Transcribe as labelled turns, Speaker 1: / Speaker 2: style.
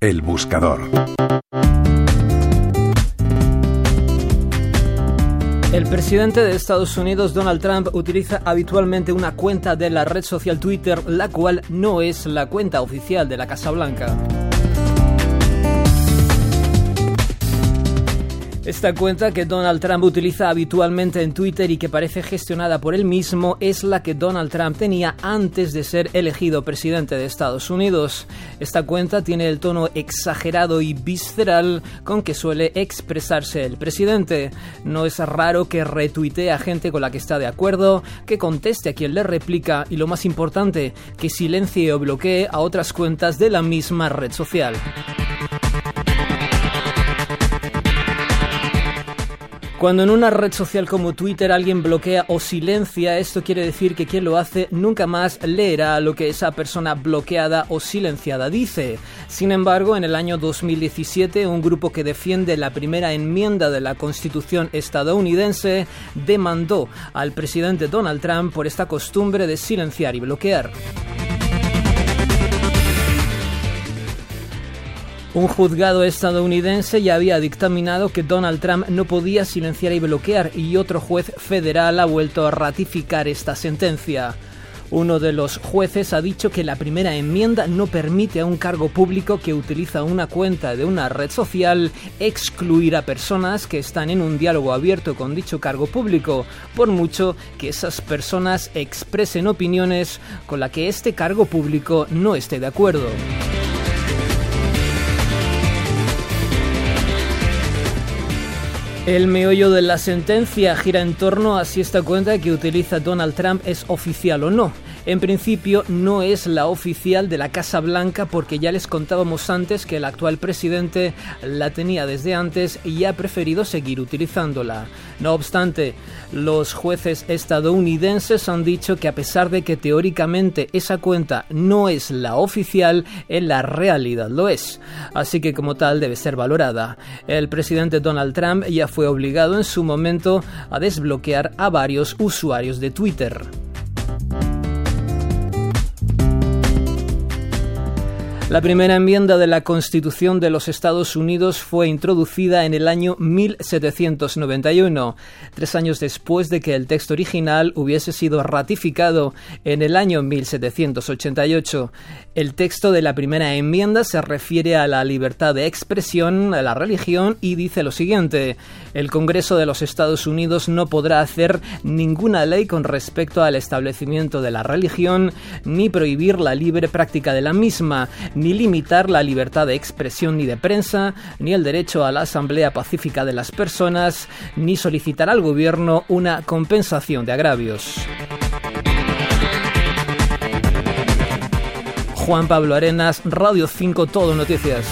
Speaker 1: El buscador.
Speaker 2: El presidente de Estados Unidos, Donald Trump, utiliza habitualmente una cuenta de la red social Twitter, la cual no es la cuenta oficial de la Casa Blanca. Esta cuenta que Donald Trump utiliza habitualmente en Twitter y que parece gestionada por él mismo es la que Donald Trump tenía antes de ser elegido presidente de Estados Unidos. Esta cuenta tiene el tono exagerado y visceral con que suele expresarse el presidente. No es raro que retuitee a gente con la que está de acuerdo, que conteste a quien le replica y lo más importante, que silencie o bloquee a otras cuentas de la misma red social. Cuando en una red social como Twitter alguien bloquea o silencia, esto quiere decir que quien lo hace nunca más leerá lo que esa persona bloqueada o silenciada dice. Sin embargo, en el año 2017, un grupo que defiende la primera enmienda de la Constitución estadounidense demandó al presidente Donald Trump por esta costumbre de silenciar y bloquear. Un juzgado estadounidense ya había dictaminado que Donald Trump no podía silenciar y bloquear y otro juez federal ha vuelto a ratificar esta sentencia. Uno de los jueces ha dicho que la primera enmienda no permite a un cargo público que utiliza una cuenta de una red social excluir a personas que están en un diálogo abierto con dicho cargo público, por mucho que esas personas expresen opiniones con las que este cargo público no esté de acuerdo. El meollo de la sentencia gira en torno a si esta cuenta que utiliza Donald Trump es oficial o no. En principio no es la oficial de la Casa Blanca porque ya les contábamos antes que el actual presidente la tenía desde antes y ha preferido seguir utilizándola. No obstante, los jueces estadounidenses han dicho que a pesar de que teóricamente esa cuenta no es la oficial, en la realidad lo es. Así que como tal debe ser valorada. El presidente Donald Trump ya fue obligado en su momento a desbloquear a varios usuarios de Twitter. La primera enmienda de la Constitución de los Estados Unidos fue introducida en el año 1791, tres años después de que el texto original hubiese sido ratificado en el año 1788. El texto de la primera enmienda se refiere a la libertad de expresión, a la religión y dice lo siguiente, el Congreso de los Estados Unidos no podrá hacer ninguna ley con respecto al establecimiento de la religión, ni prohibir la libre práctica de la misma, ni limitar la libertad de expresión ni de prensa, ni el derecho a la asamblea pacífica de las personas, ni solicitar al gobierno una compensación de agravios. Juan Pablo Arenas, Radio 5 Todo Noticias.